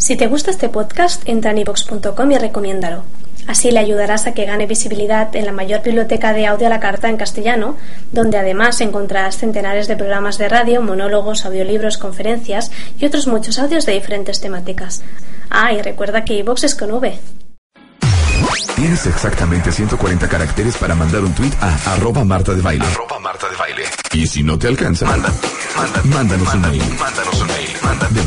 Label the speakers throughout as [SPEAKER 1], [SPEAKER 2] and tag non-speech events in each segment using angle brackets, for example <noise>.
[SPEAKER 1] Si te gusta este podcast, entra en ivox.com y recomiéndalo. Así le ayudarás a que gane visibilidad en la mayor biblioteca de audio a la carta en castellano, donde además encontrarás centenares de programas de radio, monólogos, audiolibros, conferencias y otros muchos audios de diferentes temáticas. Ah, y recuerda que iVox es con V.
[SPEAKER 2] Tienes exactamente 140 caracteres para mandar un tweet a arroba Marta de Baile.
[SPEAKER 3] Marta de Baile.
[SPEAKER 2] Y si no te alcanza,
[SPEAKER 3] Manda, manda,
[SPEAKER 2] mándanos un mail.
[SPEAKER 3] Mándanos un mail.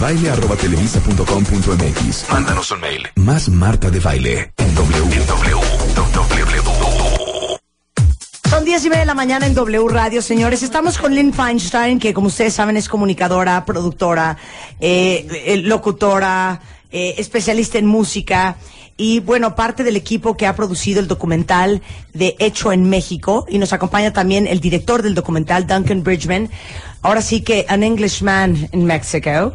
[SPEAKER 2] Baile arroba televisa.com.mx.
[SPEAKER 3] mándanos un mail.
[SPEAKER 2] Más Marta de Baile en W.
[SPEAKER 3] W, W,
[SPEAKER 4] Son 10 y media de la mañana en W Radio, señores. Estamos con Lynn Feinstein, que como ustedes saben es comunicadora, productora, eh, eh, locutora, eh, especialista en música y bueno, parte del equipo que ha producido el documental de Hecho en México y nos acompaña también el director del documental, Duncan Bridgman. Ahora sí que An Englishman in Mexico.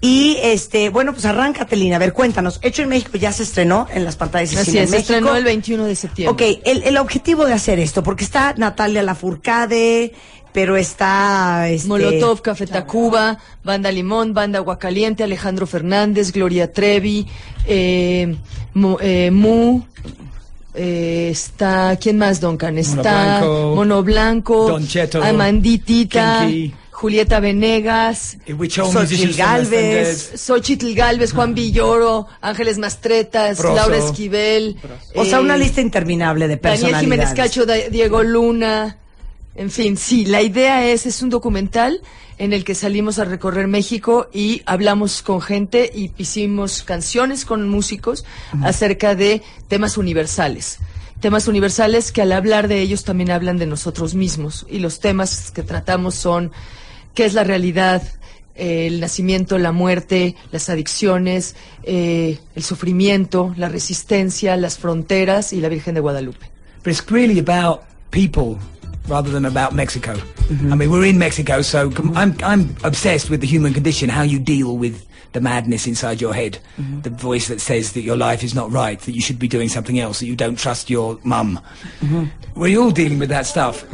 [SPEAKER 4] Y este, bueno, pues arráncate, Lina. A ver, cuéntanos. Hecho en México ya se estrenó en las pantallas de
[SPEAKER 5] Así
[SPEAKER 4] cine
[SPEAKER 5] es,
[SPEAKER 4] en
[SPEAKER 5] se
[SPEAKER 4] México.
[SPEAKER 5] estrenó el 21 de septiembre.
[SPEAKER 4] Ok, el, el objetivo de hacer esto, porque está Natalia Lafourcade, pero está... Este,
[SPEAKER 5] Molotov, Café Tacuba, Banda Limón, Banda Aguacaliente, Alejandro Fernández, Gloria Trevi, eh, Mu, eh, Mu, eh, está, ¿quién más, Duncan? Está
[SPEAKER 6] Blanco,
[SPEAKER 5] Mono Blanco,
[SPEAKER 6] Don Cheto,
[SPEAKER 5] Amanditita,
[SPEAKER 6] Kinky.
[SPEAKER 5] Julieta Venegas,
[SPEAKER 4] Xochitl Galvez.
[SPEAKER 5] Xochitl Galvez, Juan Villoro, Ángeles Mastretas,
[SPEAKER 6] Proso.
[SPEAKER 5] Laura Esquivel.
[SPEAKER 4] O sea,
[SPEAKER 5] eh,
[SPEAKER 4] una lista interminable de
[SPEAKER 5] Daniel Jiménez. Cacho, Da- Diego Luna. En fin, sí, la idea es, es un documental en el que salimos a recorrer México y hablamos con gente y hicimos canciones con músicos acerca de temas universales. Temas universales que al hablar de ellos también hablan de nosotros mismos. Y los temas que tratamos son qué es la realidad, eh, el nacimiento, la muerte, las adicciones, eh, el sufrimiento, la resistencia, las fronteras y la Virgen de Guadalupe.
[SPEAKER 6] But it's really about people rather than about Mexico. Mm-hmm. I mean, we're in Mexico, so I'm I'm obsessed with the human condition, how you deal with the madness inside your head, mm-hmm. the voice that says that your life is not right, that you should be doing something else, that you don't trust your mum. Mm-hmm. We're all dealing with that stuff.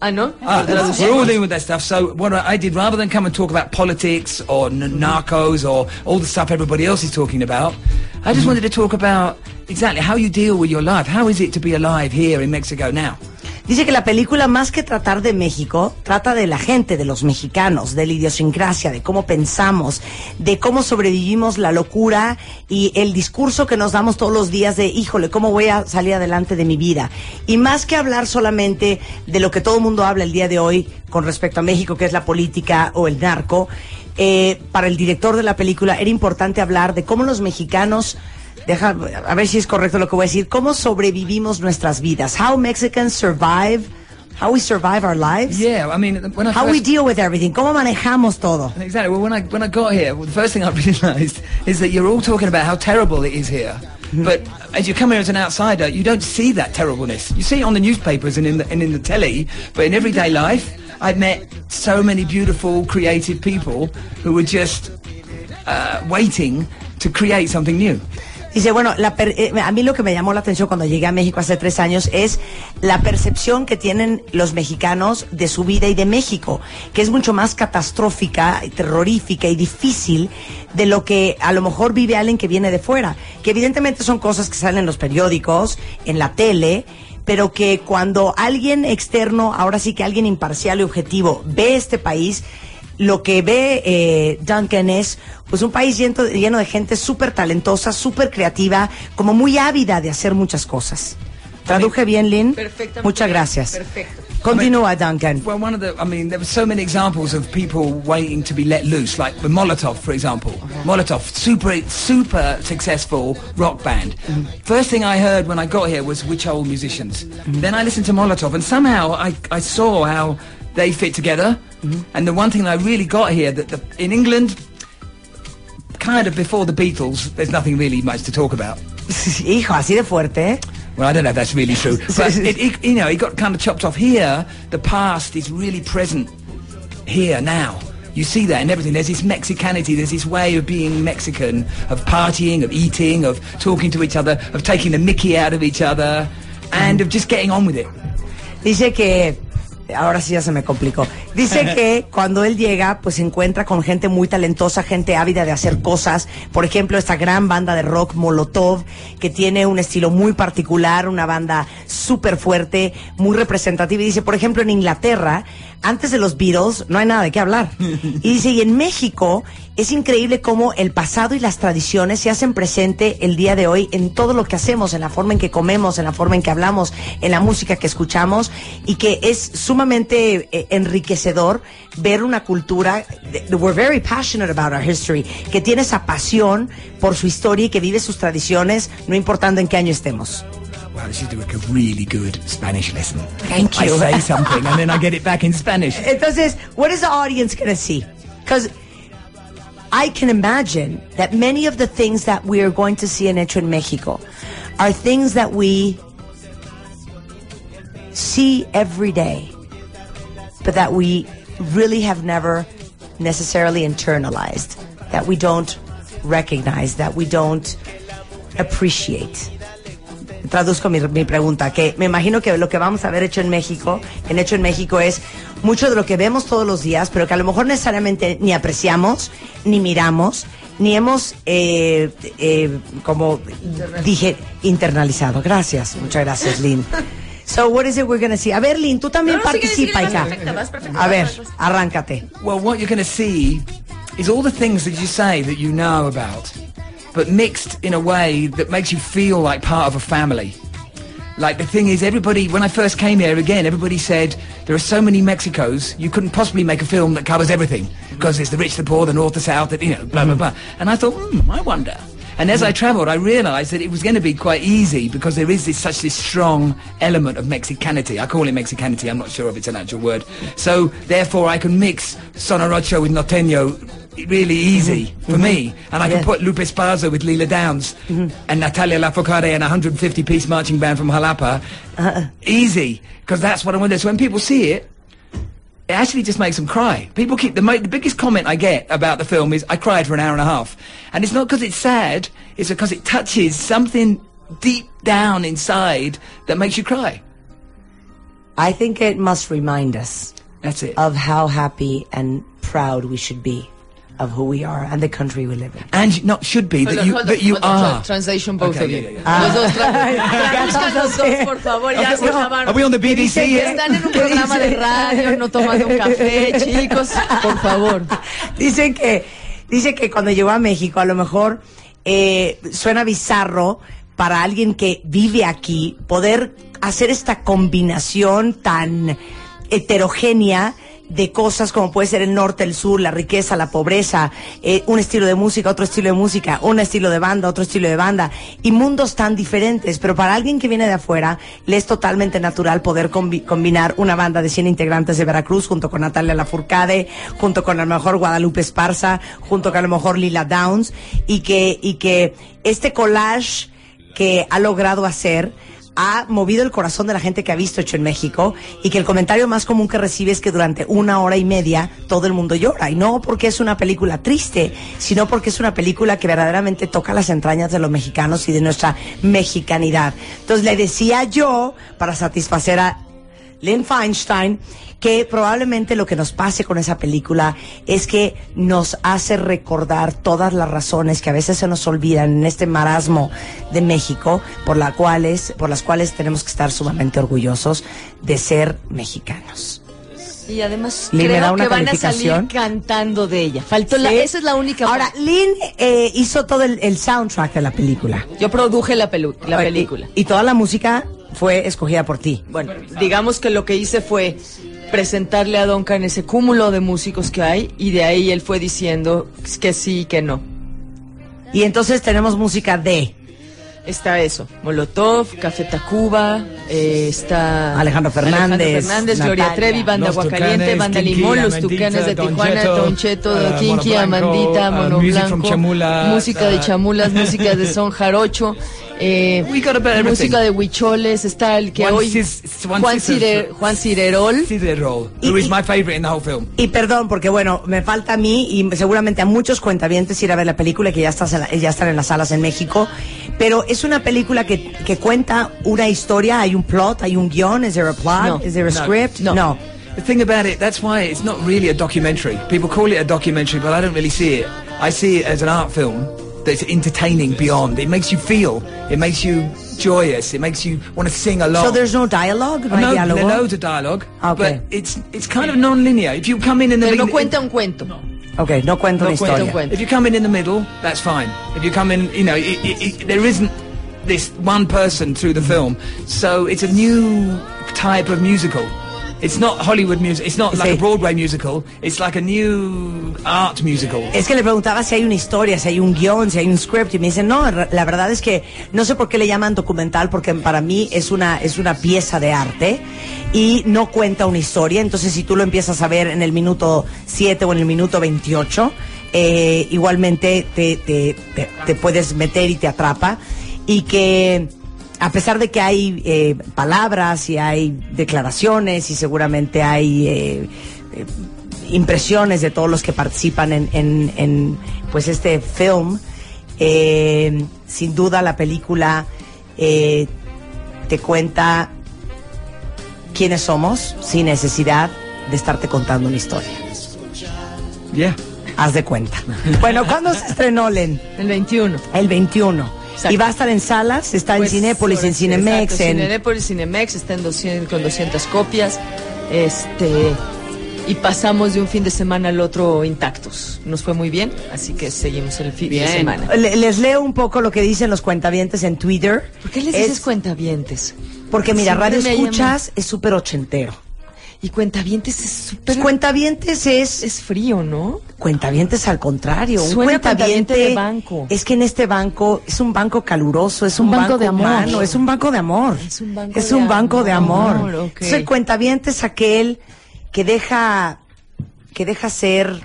[SPEAKER 5] ¿No?
[SPEAKER 6] Ah, we're all dealing with that stuff. So what I I did, rather than come and talk about politics or n- narcos or all the stuff everybody else is talking about, I just wanted to talk about exactly how you deal with your life. How is it to be alive here in Mexico now?
[SPEAKER 4] Dice que la película, más que tratar de México, trata de la gente, de los mexicanos, de la idiosincrasia, de cómo pensamos, de cómo sobrevivimos la locura y el discurso que nos damos todos los días de, híjole, ¿cómo voy a salir adelante de mi vida? Y más que hablar solamente de lo que todo el mundo habla el día de hoy con respecto a México, que es la política o el narco, eh, para el director de la película era importante hablar de cómo los mexicanos Deja, a ver si es correcto lo que voy a decir. ¿Cómo sobrevivimos nuestras vidas? How Mexicans survive, how we survive our lives.
[SPEAKER 6] Yeah, I mean, when I
[SPEAKER 4] How
[SPEAKER 6] first,
[SPEAKER 4] we deal with everything. ¿Cómo manejamos todo?
[SPEAKER 6] exactly. Well, when I when I got here, well, the first thing I <laughs> realised is that you're all talking about how terrible it is here. But as you come here as an outsider, you don't see that terribleness. You see it on the newspapers and in the, and in the telly, but in everyday life, I've met so many beautiful, creative people who were just uh, waiting to create something new.
[SPEAKER 4] Dice, bueno, la per- eh, a mí lo que me llamó la atención cuando llegué a México hace tres años es la percepción que tienen los mexicanos de su vida y de México, que es mucho más catastrófica, terrorífica y difícil de lo que a lo mejor vive alguien que viene de fuera. Que evidentemente son cosas que salen en los periódicos, en la tele, pero que cuando alguien externo, ahora sí que alguien imparcial y objetivo, ve este país, lo que ve eh, Duncan es pues un país lleno, lleno de gente súper talentosa, súper creativa, como muy ávida de hacer muchas cosas. ¿Traduje bien, Lynn?
[SPEAKER 5] Perfectamente
[SPEAKER 4] Muchas gracias.
[SPEAKER 5] perfecto.
[SPEAKER 4] Continúa, Duncan.
[SPEAKER 6] Well, one of the, I mean, there were so many examples of people waiting to be let loose, like the Molotov, for example. Molotov, super, super successful rock band. First thing I heard when I got here was which old musicians. Then I listened to Molotov, and somehow I, I saw how they fit together. And the one thing that I really got here that the, in England, kind of before the Beatles. There's nothing really much to talk about. <laughs>
[SPEAKER 4] Hijo, así de fuerte, ¿eh?
[SPEAKER 6] Well, I don't know if that's really true, <laughs> but it, it, you know, it got kind of chopped off. Here, the past is really present. Here now, you see that in everything. There's this Mexicanity. There's this way of being Mexican, of partying, of eating, of talking to each other, of taking the Mickey out of each other, and of just getting on with it.
[SPEAKER 4] Dice que, ahora sí ya se me complicó. Dice <laughs> que cuando él llega, pues se encuentra con gente muy talentosa, gente ávida de hacer cosas. Por ejemplo, esta gran banda de rock Molotov, que tiene un estilo muy particular, una banda súper fuerte, muy representativa. Y dice, por ejemplo, en Inglaterra, antes de los Beatles, no hay nada de qué hablar. Y dice, y en México, es increíble cómo el pasado y las tradiciones se hacen presente el día de hoy en todo lo que hacemos, en la forma en que comemos, en la forma en que hablamos, en la música que escuchamos y que es sumamente eh, enriquecedor ver una cultura, we're very passionate about our history, que tiene esa pasión por su historia y que vive sus tradiciones, no importando en qué año estemos.
[SPEAKER 6] Wow, this is like a really good Spanish lesson.
[SPEAKER 4] Thank you.
[SPEAKER 6] I say <laughs> something and then I get it back in Spanish.
[SPEAKER 4] Entonces, what is the audience going to see? Because I can imagine that many of the things that we are going to see in Hecho en Mexico are things that we see every day, but that we really have never necessarily internalized, that we don't recognize, that we don't appreciate. Traduzco mi, mi pregunta, que me imagino que lo que vamos a ver hecho en México, en hecho en México es mucho de lo que vemos todos los días, pero que a lo mejor necesariamente ni apreciamos, ni miramos, ni hemos, eh, eh, como dije, internalizado. Gracias, muchas gracias, Lynn. So, what is it we're gonna see? A ver, Lynn, tú también
[SPEAKER 5] No, síguele,
[SPEAKER 4] participa,
[SPEAKER 5] síguele, vas
[SPEAKER 4] hija.
[SPEAKER 5] perfecta, vas perfecta,
[SPEAKER 4] A ver, arráncate.
[SPEAKER 6] Well, what you're going to see is all the things that you say that you know about, but mixed in a way that makes you feel like part of a family. Like the thing is, everybody, when I first came here, again, everybody said there are so many Mexicos, you couldn't possibly make a film that covers everything because it's the rich, the poor, the north, the south, the, you know, blah, blah, blah. And I thought, hmm, I wonder. And as I travelled, I realised that it was going to be quite easy because there is this such this strong element of Mexicanity. I call it Mexicanity. I'm not sure if it's an actual word. So therefore, I can mix Sonorocho with Norteño really easy for mm-hmm. me, and I can put Lupe Esparza with Leela Downs mm-hmm. and Natalia Lafourcade and a 150-piece marching band from Jalapa. Uh-uh. Easy, because that's what I want to do. So when people see it, it actually just makes them cry. People keep the, the biggest comment I get about the film is I cried for an hour and a half, and it's not because it's sad. It's because it touches something deep down inside that makes you cry.
[SPEAKER 4] I think it must remind us
[SPEAKER 6] That's it.
[SPEAKER 4] of how happy and proud we should be of who we are and the country we live in.
[SPEAKER 6] and not should be that you that you are.
[SPEAKER 5] tra- Translation both
[SPEAKER 6] Okay,
[SPEAKER 5] of you. <laughs> por favor, ya se.
[SPEAKER 6] Are we on the BBC?
[SPEAKER 5] Están en un programa de radio, no tomando un café, <laughs> chicos, por favor.
[SPEAKER 4] Dicen que, dice que cuando llegó a México, a lo mejor eh, suena bizarro para alguien que vive aquí poder hacer esta combinación tan heterogénea de cosas como puede ser el norte, el sur, la riqueza, la pobreza, eh, un estilo de música, otro estilo de música, un estilo de banda, otro estilo de banda, y mundos tan diferentes. Pero para alguien que viene de afuera, le es totalmente natural poder combi- combinar una banda de 100 integrantes de Veracruz junto con Natalia Lafourcade, junto con a lo mejor Guadalupe Esparza, junto con a lo mejor Lila Downs, y que, y que este collage que ha logrado hacer ha movido el corazón de la gente que ha visto hecho en México y que el comentario más común que recibe es que durante una hora y media todo el mundo llora y no porque es una película triste, sino porque es una película que verdaderamente toca las entrañas de los mexicanos y de nuestra mexicanidad. Entonces le decía yo, para satisfacer a Lynn Feinstein, que probablemente lo que nos pase con esa película es que nos hace recordar todas las razones que a veces se nos olvidan en este marasmo de México, por, la cuales, por las cuales tenemos que estar sumamente orgullosos de ser mexicanos.
[SPEAKER 5] Y además
[SPEAKER 4] Lin, ¿me da
[SPEAKER 5] creo
[SPEAKER 4] una
[SPEAKER 5] que van a salir cantando de ella. Faltó la, esa es la única.
[SPEAKER 4] Ahora, Lynn eh, hizo todo el, el soundtrack de la película.
[SPEAKER 5] yo produje la, pelu- la película.
[SPEAKER 4] Y, y toda la música fue escogida por ti.
[SPEAKER 5] Bueno, digamos que lo que hice fue presentarle a Duncan ese cúmulo de músicos que hay y de ahí él fue diciendo que sí y que no.
[SPEAKER 4] Y entonces tenemos música de...
[SPEAKER 5] Está eso, Molotov, Café Tacuba, eh, está
[SPEAKER 4] Alejandro Fernández,
[SPEAKER 5] Fernández, Gloria
[SPEAKER 4] Natalia.
[SPEAKER 5] Trevi, Banda Aguacaliente, Banda
[SPEAKER 6] Kinky,
[SPEAKER 5] Limón, Los Tucanes de
[SPEAKER 6] Don
[SPEAKER 5] Tijuana, Don Cheto,
[SPEAKER 6] uh,
[SPEAKER 5] Kinky,
[SPEAKER 6] Mono Blanco,
[SPEAKER 5] Amandita,
[SPEAKER 6] uh,
[SPEAKER 5] Mono Blanco,
[SPEAKER 6] Chamulas,
[SPEAKER 5] música de chamulas, música de <laughs> son jarocho, eh, música de huicholes, está el que
[SPEAKER 6] One
[SPEAKER 5] hoy
[SPEAKER 6] sis-
[SPEAKER 5] Juan, Juan Cirerol,
[SPEAKER 6] Ciderol, who is my favorite in the whole film.
[SPEAKER 4] Y perdón, porque bueno, me falta a mí y seguramente a muchos cuentavientes ir a ver la película que ya, está, ya están en las salas en México. Pero es una película que, que cuenta una historia, hay un plot, hay un guion, is there a plot,
[SPEAKER 5] No.
[SPEAKER 4] is there a
[SPEAKER 6] No.
[SPEAKER 4] script?
[SPEAKER 5] No.
[SPEAKER 6] The thing about it, that's why it's not really a documentary. People call it a documentary, but I don't really see it. I see it as an art film that's entertaining beyond. It makes you feel, it makes you joyous, it makes you want to sing along.
[SPEAKER 4] So there's no dialogue, uh, no hay
[SPEAKER 6] no,
[SPEAKER 4] diálogo.
[SPEAKER 6] there loads of dialogue,
[SPEAKER 4] Okay.
[SPEAKER 6] but it's it's kind of non-linear. If you come in in the
[SPEAKER 5] pero no cuenta un cuento.
[SPEAKER 4] No cuento
[SPEAKER 5] No
[SPEAKER 4] una
[SPEAKER 5] cuenta
[SPEAKER 4] historia.
[SPEAKER 5] cuento.
[SPEAKER 6] If you come in in the middle, that's fine. If you come in, you know, it, it, it, there isn't this one person through the film, so it's a new type of musical. It's not Hollywood music. It's not like
[SPEAKER 4] Sí.
[SPEAKER 6] a Broadway musical. It's like a new art musical.
[SPEAKER 4] Es que le preguntaba si hay una historia, si hay un guion, si hay un script y me dicen, no, la verdad es que no sé por qué le llaman documental porque para mí es una, es una pieza de arte y no cuenta una historia. Entonces si tú lo empiezas a ver en el minuto 7 o en el minuto 28, eh, igualmente te, te, te, te puedes meter y te atrapa y que a pesar de que hay eh, palabras y hay declaraciones y seguramente hay eh, eh, impresiones de todos los que participan en, en- en, pues este film, eh, sin duda la película eh, te cuenta quiénes somos sin necesidad de estarte contando una historia.
[SPEAKER 6] Yeah.
[SPEAKER 4] Haz de cuenta. Bueno, ¿cuándo se estrenó, Len?
[SPEAKER 5] El 21.
[SPEAKER 4] El 21.
[SPEAKER 5] Exacto.
[SPEAKER 4] Y va a estar en salas, está
[SPEAKER 5] Pues,
[SPEAKER 4] en Cinépolis, en
[SPEAKER 5] exacto,
[SPEAKER 4] Cinemex, en...
[SPEAKER 5] Cinépolis, Cinemex, está en 200, con 200 copias. Este y pasamos de un fin de semana al otro intactos. Nos fue muy bien, así que seguimos el fin de semana.
[SPEAKER 4] Le- Les leo un poco lo que dicen los cuentavientes en Twitter.
[SPEAKER 5] ¿Por qué les
[SPEAKER 4] Es-
[SPEAKER 5] dices cuentavientes?
[SPEAKER 4] Porque mira,
[SPEAKER 5] Siempre
[SPEAKER 4] Radio Escuchas es súper ochentero.
[SPEAKER 5] Y cuentavientes es súper...
[SPEAKER 4] Pues cuentavientes es...
[SPEAKER 5] Es frío, ¿no?
[SPEAKER 4] Cuentavientes al contrario. Un
[SPEAKER 5] Suena
[SPEAKER 4] cuentaviente
[SPEAKER 5] cuentaviente de banco.
[SPEAKER 4] Es que en este banco es un banco caluroso, es un,
[SPEAKER 7] Un banco de amor.
[SPEAKER 4] humano, es un banco de amor.
[SPEAKER 5] Es un banco
[SPEAKER 4] Es
[SPEAKER 5] de
[SPEAKER 4] un banco de amor.
[SPEAKER 5] amor, ok.
[SPEAKER 4] Entonces, el cuentaviente es aquel que deja, que deja ser,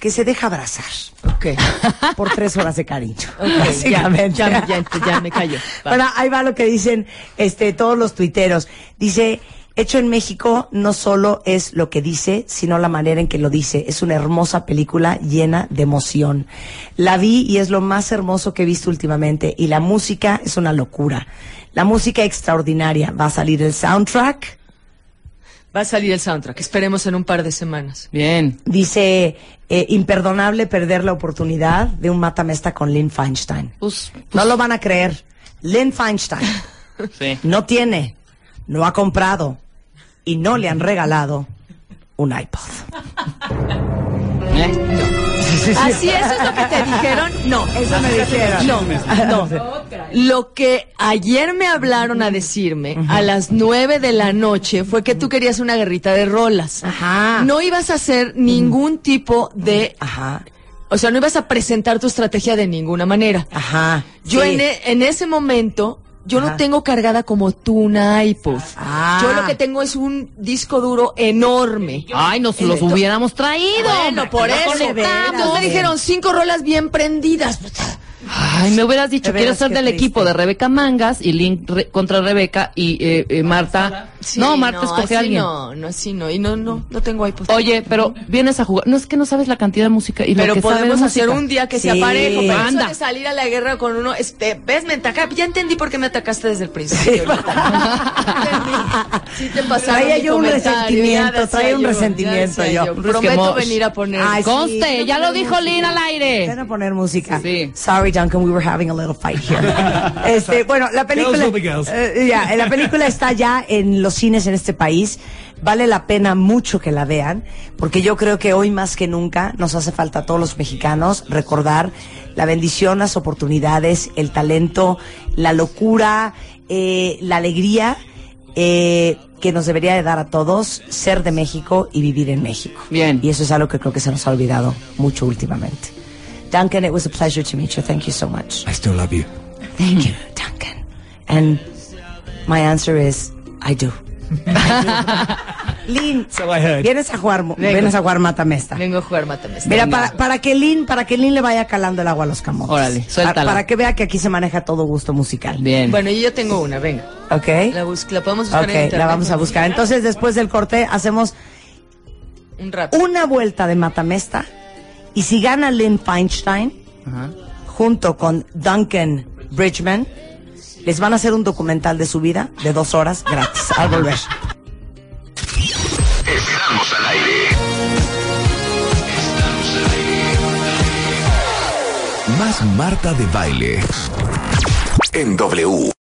[SPEAKER 4] que se deja abrazar
[SPEAKER 5] Ok. <laughs>
[SPEAKER 4] por tres horas de cariño. Básicamente.
[SPEAKER 5] ya, ya, ya me callo. <laughs>
[SPEAKER 4] Bueno, ahí va lo que dicen este, todos los tuiteros. Dice, hecho en México no solo es lo que dice, sino la manera en que lo dice. Es una hermosa película llena de emoción. La vi y es lo más hermoso que he visto últimamente. Y la música es una locura. La música extraordinaria. Va a salir el soundtrack.
[SPEAKER 5] Va a salir el soundtrack. Esperemos en un par de semanas.
[SPEAKER 7] Bien.
[SPEAKER 4] Dice, eh, imperdonable perder la oportunidad de un matamesta con Lynn Feinstein.
[SPEAKER 7] Pues,
[SPEAKER 4] No lo van a creer. Lynn Feinstein <laughs>
[SPEAKER 7] sí.
[SPEAKER 4] no tiene, no ha comprado y no le han regalado un iPod.
[SPEAKER 7] ¿Eh?
[SPEAKER 5] Así, eso es lo que te dijeron. No,
[SPEAKER 4] Eso me dijeron.
[SPEAKER 5] No, no. Lo que ayer me hablaron a decirme a las nueve de la noche fue que tú querías una guerrita de rolas.
[SPEAKER 4] Ajá.
[SPEAKER 5] No ibas a hacer ningún tipo de,
[SPEAKER 4] Ajá,
[SPEAKER 5] o sea, no ibas a presentar tu estrategia de ninguna manera.
[SPEAKER 4] ajá.
[SPEAKER 5] Yo
[SPEAKER 4] sí.
[SPEAKER 5] en, e- en ese momento, yo
[SPEAKER 4] Ajá.
[SPEAKER 5] no tengo cargada como tú una iPod.
[SPEAKER 4] Ah.
[SPEAKER 5] Yo lo que tengo es un disco duro enorme.
[SPEAKER 7] Ay, nos los hubiéramos traído.
[SPEAKER 5] Bueno, por
[SPEAKER 4] no
[SPEAKER 5] eso. Entonces me dijeron cinco rolas bien prendidas.
[SPEAKER 7] Ay, me hubieras dicho, quiero ser del
[SPEAKER 4] triste.
[SPEAKER 7] equipo de Rebeca Mangas y Link re- contra Rebeca y eh, eh, Marta.
[SPEAKER 5] Sí,
[SPEAKER 7] no, Marta escoge
[SPEAKER 5] así
[SPEAKER 7] a alguien.
[SPEAKER 5] No, no, así no. Y no, no, no tengo iPod.
[SPEAKER 7] Oye, pero vienes a jugar. No es que no sabes la cantidad de música y lo
[SPEAKER 5] pero
[SPEAKER 7] que sabe de
[SPEAKER 5] podemos hacer
[SPEAKER 7] música.
[SPEAKER 5] un día que
[SPEAKER 4] Sí.
[SPEAKER 5] sea parejo. Pero eso
[SPEAKER 7] Anda.
[SPEAKER 5] de salir a la guerra con uno, este, ves, me ataca. Ya entendí por qué me atacaste desde el principio. sí <laughs> te pasaron
[SPEAKER 4] Traía yo un resentimiento, traía un
[SPEAKER 5] yo,
[SPEAKER 4] resentimiento yo.
[SPEAKER 5] Prometo venir a poner.
[SPEAKER 4] Ay, sí,
[SPEAKER 7] Conste,
[SPEAKER 4] quiero
[SPEAKER 7] ya lo dijo. Lynn al aire.
[SPEAKER 4] Ven a poner música.
[SPEAKER 7] Sí.
[SPEAKER 4] Sorry, Duncan, we were having a little fight here. <laughs> <laughs> este, bueno, la película.
[SPEAKER 6] Girls.
[SPEAKER 4] Eh, ya, la película está ya en los cines en este país. Vale la pena mucho que la vean, porque yo creo que hoy más que nunca nos hace falta a todos los mexicanos recordar la bendición, las oportunidades, el talento, la locura, eh, la alegría eh, que nos debería de dar a todos ser de México y vivir en México.
[SPEAKER 7] Bien.
[SPEAKER 4] Y eso es algo que creo que se nos ha olvidado mucho últimamente. Duncan, it was a pleasure to meet you. Thank you so much.
[SPEAKER 6] I still love you.
[SPEAKER 4] Thank you, Duncan. And my answer is, I do. <laughs> Lynn,
[SPEAKER 6] So I heard.
[SPEAKER 4] vienes a jugar,
[SPEAKER 5] Vengo.
[SPEAKER 4] vienes a jugar Mátame esta.
[SPEAKER 5] Vengo a jugar Mátame esta.
[SPEAKER 4] Mira, para, para que Lynn, para que Lynn le vaya calando el agua a los camotes.
[SPEAKER 7] Órale, suéltala.
[SPEAKER 4] Para, para que vea que aquí se maneja todo gusto musical.
[SPEAKER 7] Bien.
[SPEAKER 5] Bueno, yo ya tengo una, venga.
[SPEAKER 4] ¿Ok?
[SPEAKER 5] La, bus- la podemos buscar
[SPEAKER 4] Ok,
[SPEAKER 5] en internet.
[SPEAKER 4] la vamos a buscar. Entonces, después del corte, hacemos
[SPEAKER 5] Un rap.
[SPEAKER 4] una vuelta de Matamesta. Y si gana Lynn Feinstein, junto con Duncan Bridgman, les van a hacer un documental de su vida de dos horas gratis al volver.
[SPEAKER 3] Estamos al aire.
[SPEAKER 2] Más Marta de Baile.
[SPEAKER 3] En W.